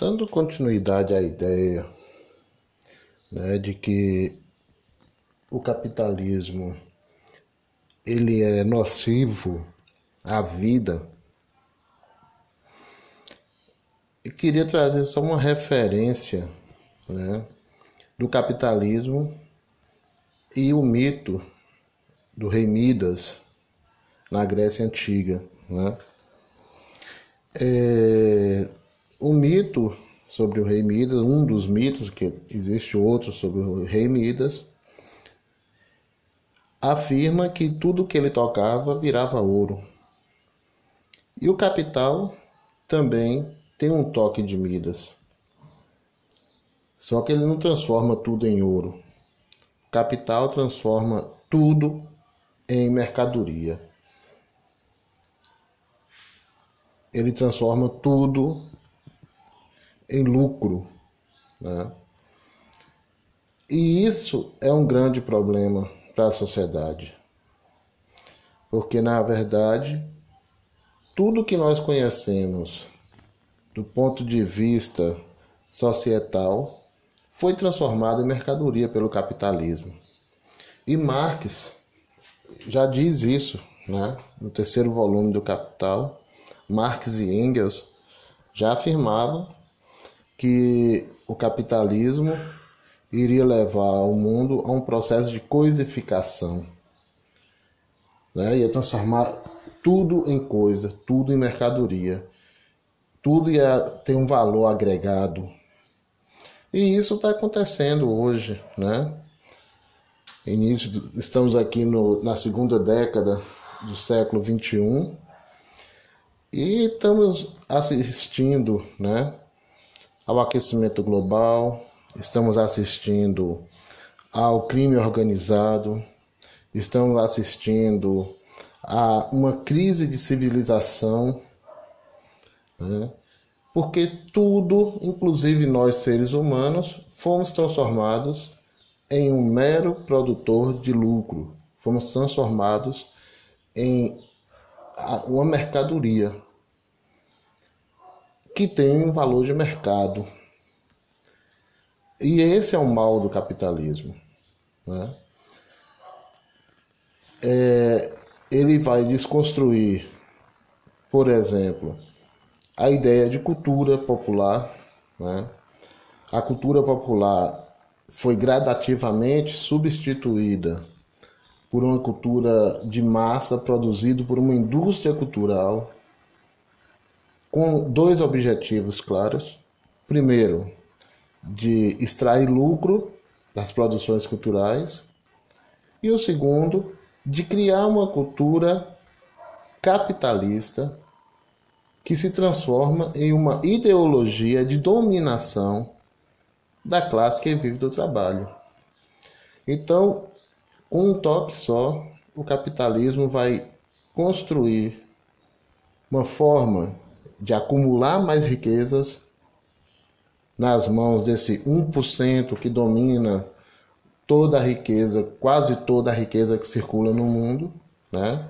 Dando continuidade à ideia né, de que o capitalismo ele é nocivo à vida, eu queria trazer só uma referência né, do capitalismo e o mito do rei Midas na Grécia Antiga. Né? É, mito sobre o rei Midas, um dos mitos, que existe outro sobre o rei Midas, afirma que tudo que ele tocava virava ouro. E o capital também tem um toque de Midas. Só que ele não transforma tudo em ouro. O capital transforma tudo em mercadoria. Ele transforma tudo em lucro. Né? E isso é um grande problema para a sociedade. Porque, na verdade, tudo que nós conhecemos do ponto de vista societal foi transformado em mercadoria pelo capitalismo. E Marx já diz isso, né? no terceiro volume do Capital, Marx e Engels já afirmavam que o capitalismo iria levar o mundo a um processo de coisificação. Né? Ia transformar tudo em coisa, tudo em mercadoria. Tudo ia ter um valor agregado. E isso está acontecendo hoje, né? Início, estamos aqui no, na segunda década do século 21 e estamos assistindo, né, ao aquecimento global, estamos assistindo ao crime organizado, estamos assistindo a uma crise de civilização, né? porque tudo, inclusive nós seres humanos, fomos transformados em um mero produtor de lucro, fomos transformados em uma mercadoria que tem um valor de mercado. E esse é o mal do capitalismo. Né? É, ele vai desconstruir, por exemplo, a ideia de cultura popular. Né? A cultura popular foi gradativamente substituída por uma cultura de massa produzida por uma indústria cultural com dois objetivos claros. Primeiro, de extrair lucro das produções culturais, e o segundo, de criar uma cultura capitalista que se transforma em uma ideologia de dominação da classe que vive do trabalho. Então, com um toque só, o capitalismo vai construir uma forma de acumular mais riquezas nas mãos desse 1% que domina toda a riqueza, quase toda a riqueza que circula no mundo, né?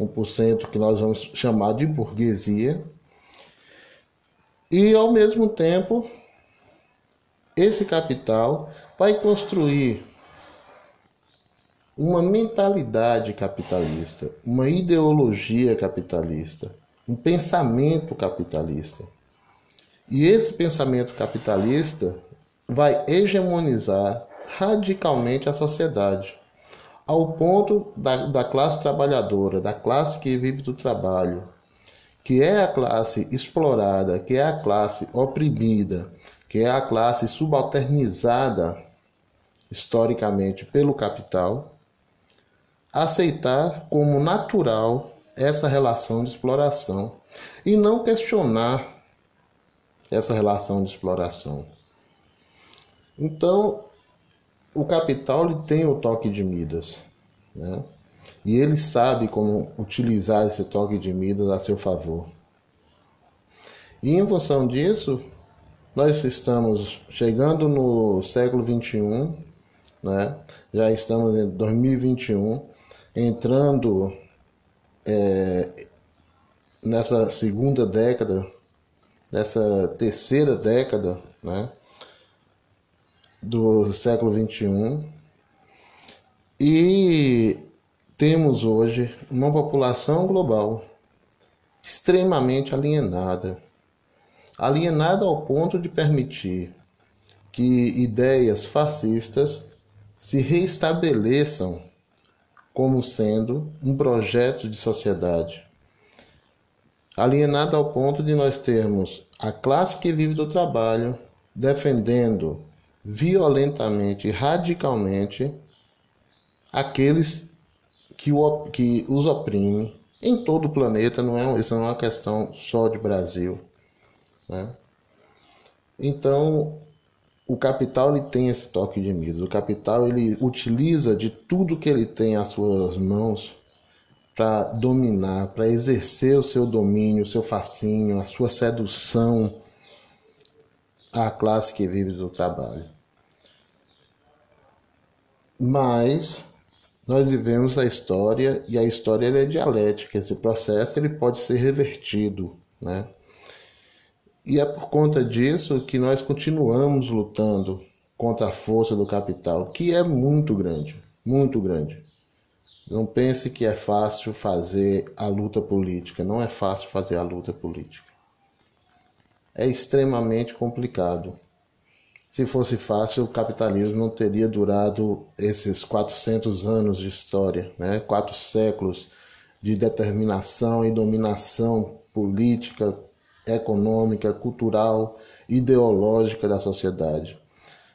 1% que nós vamos chamar de burguesia. E ao mesmo tempo, esse capital vai construir uma mentalidade capitalista, uma ideologia capitalista, um pensamento capitalista. E esse pensamento capitalista vai hegemonizar radicalmente a sociedade, ao ponto da, da classe trabalhadora, da classe que vive do trabalho, que é a classe explorada, que é a classe oprimida, que é a classe subalternizada historicamente pelo capital, aceitar como natural essa relação de exploração e não questionar essa relação de exploração. Então, o capital ele tem o toque de Midas, né? E ele sabe como utilizar esse toque de Midas a seu favor. E em função disso, nós estamos chegando no século 21, né? Já estamos em 2021, entrando é, nessa segunda década dessa terceira década né, do século XXI. E temos hoje uma população global extremamente alienada alienada ao ponto de permitir que ideias fascistas se reestabeleçam como sendo um projeto de sociedade. Alienada ao ponto de nós termos a classe que vive do trabalho defendendo violentamente radicalmente aqueles que, o, que os oprimem em todo o planeta, não é, isso não é uma questão só de Brasil. Né? Então, o capital ele tem esse toque de Midas. O capital ele utiliza de tudo que ele tem às suas mãos para dominar, para exercer o seu domínio, o seu fascínio, a sua sedução à classe que vive do trabalho. Mas nós vivemos a história e a história é dialética. Esse processo ele pode ser revertido, né? E é por conta disso que nós continuamos lutando contra a força do capital, que é muito grande, muito grande. Não pense que é fácil fazer a luta política, não é fácil fazer a luta política. É extremamente complicado. Se fosse fácil, o capitalismo não teria durado esses 400 anos de história, né? quatro séculos de determinação e dominação política, econômica, cultural, ideológica da sociedade.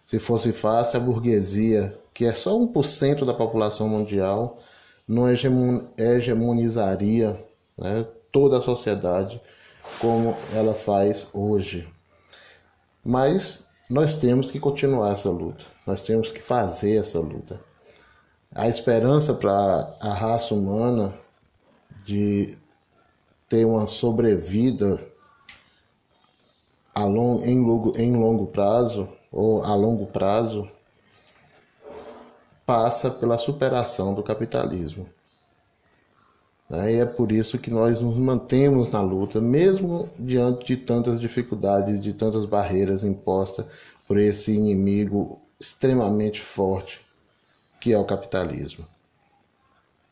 Se fosse fácil, a burguesia, que é só 1% da população mundial, não hegemonizaria né, toda a sociedade como ela faz hoje. Mas nós temos que continuar essa luta, nós temos que fazer essa luta. A esperança para a raça humana de ter uma sobrevida a long, em, longo, em longo prazo ou a longo prazo passa pela superação do capitalismo. Né? E é por isso que nós nos mantemos na luta, mesmo diante de tantas dificuldades, de tantas barreiras impostas por esse inimigo extremamente forte que é o capitalismo.